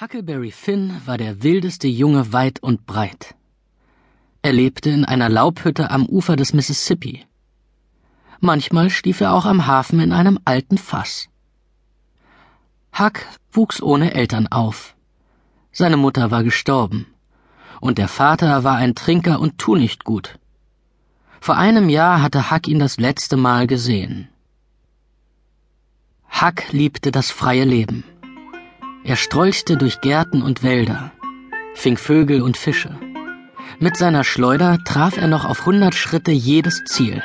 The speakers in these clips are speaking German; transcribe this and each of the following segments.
Huckleberry Finn war der wildeste Junge weit und breit. Er lebte in einer Laubhütte am Ufer des Mississippi. Manchmal stief er auch am Hafen in einem alten Fass. Huck wuchs ohne Eltern auf. Seine Mutter war gestorben, und der Vater war ein Trinker und Tunichtgut. Vor einem Jahr hatte Huck ihn das letzte Mal gesehen. Huck liebte das freie Leben. Er strolchte durch Gärten und Wälder, fing Vögel und Fische. Mit seiner Schleuder traf er noch auf hundert Schritte jedes Ziel.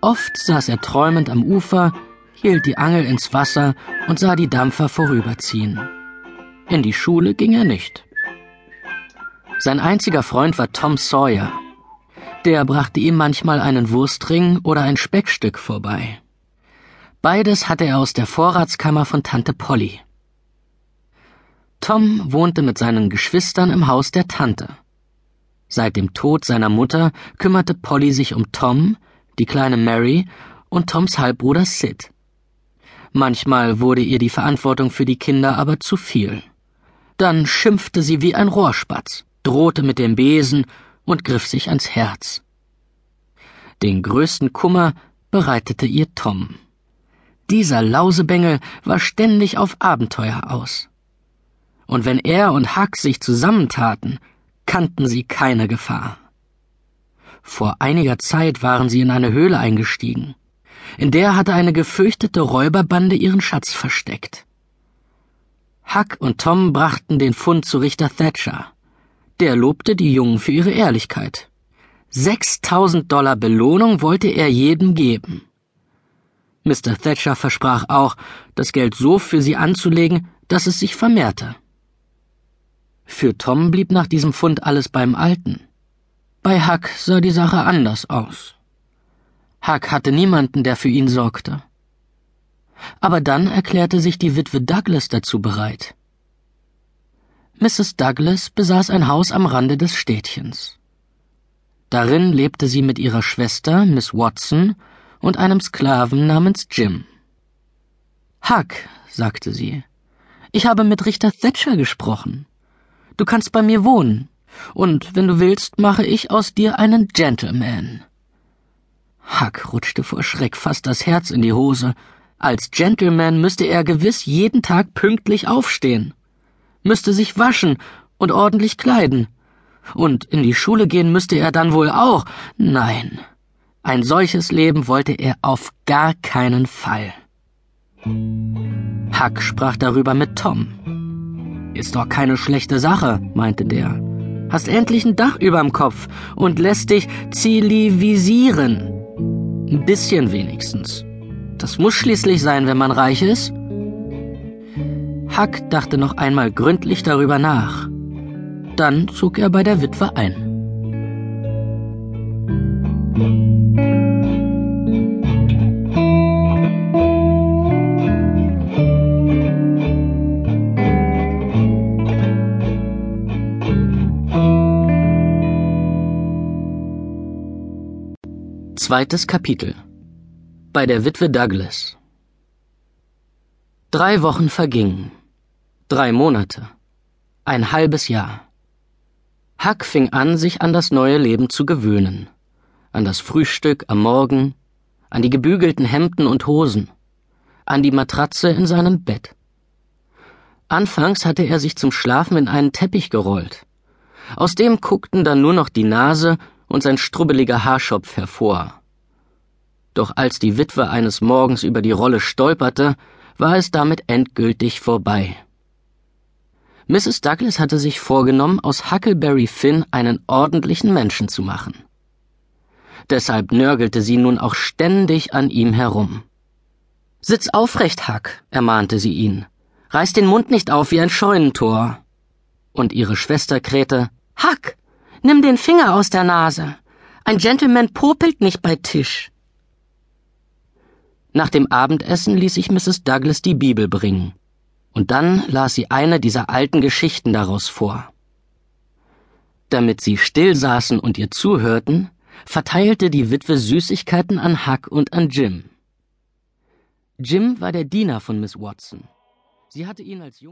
Oft saß er träumend am Ufer, hielt die Angel ins Wasser und sah die Dampfer vorüberziehen. In die Schule ging er nicht. Sein einziger Freund war Tom Sawyer. Der brachte ihm manchmal einen Wurstring oder ein Speckstück vorbei. Beides hatte er aus der Vorratskammer von Tante Polly. Tom wohnte mit seinen Geschwistern im Haus der Tante. Seit dem Tod seiner Mutter kümmerte Polly sich um Tom, die kleine Mary und Toms Halbbruder Sid. Manchmal wurde ihr die Verantwortung für die Kinder aber zu viel. Dann schimpfte sie wie ein Rohrspatz, drohte mit dem Besen und griff sich ans Herz. Den größten Kummer bereitete ihr Tom. Dieser Lausebengel war ständig auf Abenteuer aus und wenn er und Huck sich zusammentaten, kannten sie keine Gefahr. Vor einiger Zeit waren sie in eine Höhle eingestiegen. In der hatte eine gefürchtete Räuberbande ihren Schatz versteckt. Huck und Tom brachten den Fund zu Richter Thatcher. Der lobte die Jungen für ihre Ehrlichkeit. 6000 Dollar Belohnung wollte er jedem geben. Mr. Thatcher versprach auch, das Geld so für sie anzulegen, dass es sich vermehrte. Für Tom blieb nach diesem Fund alles beim Alten. Bei Huck sah die Sache anders aus. Huck hatte niemanden, der für ihn sorgte. Aber dann erklärte sich die Witwe Douglas dazu bereit. Mrs. Douglas besaß ein Haus am Rande des Städtchens. Darin lebte sie mit ihrer Schwester, Miss Watson, und einem Sklaven namens Jim. Huck, sagte sie, ich habe mit Richter Thatcher gesprochen. Du kannst bei mir wohnen. Und wenn du willst, mache ich aus dir einen Gentleman. Huck rutschte vor Schreck fast das Herz in die Hose. Als Gentleman müsste er gewiss jeden Tag pünktlich aufstehen, müsste sich waschen und ordentlich kleiden. Und in die Schule gehen müsste er dann wohl auch. Nein, ein solches Leben wollte er auf gar keinen Fall. Huck sprach darüber mit Tom. Ist doch keine schlechte Sache, meinte der. Hast endlich ein Dach überm Kopf und lässt dich zivilisieren. Ein bisschen wenigstens. Das muss schließlich sein, wenn man reich ist. Huck dachte noch einmal gründlich darüber nach. Dann zog er bei der Witwe ein. Zweites Kapitel Bei der Witwe Douglas Drei Wochen vergingen. Drei Monate. Ein halbes Jahr. Huck fing an, sich an das neue Leben zu gewöhnen. An das Frühstück am Morgen, an die gebügelten Hemden und Hosen, an die Matratze in seinem Bett. Anfangs hatte er sich zum Schlafen in einen Teppich gerollt. Aus dem guckten dann nur noch die Nase und sein strubbeliger Haarschopf hervor. Doch als die Witwe eines Morgens über die Rolle stolperte, war es damit endgültig vorbei. Mrs. Douglas hatte sich vorgenommen, aus Huckleberry Finn einen ordentlichen Menschen zu machen. Deshalb nörgelte sie nun auch ständig an ihm herum. Sitz aufrecht, Huck, ermahnte sie ihn. Reiß den Mund nicht auf wie ein Scheunentor. Und ihre Schwester krähte, Huck, Nimm den Finger aus der Nase. Ein Gentleman popelt nicht bei Tisch. Nach dem Abendessen ließ sich Mrs. Douglas die Bibel bringen, und dann las sie eine dieser alten Geschichten daraus vor. Damit sie still saßen und ihr zuhörten, verteilte die Witwe Süßigkeiten an Huck und an Jim. Jim war der Diener von Miss Watson. Sie hatte ihn als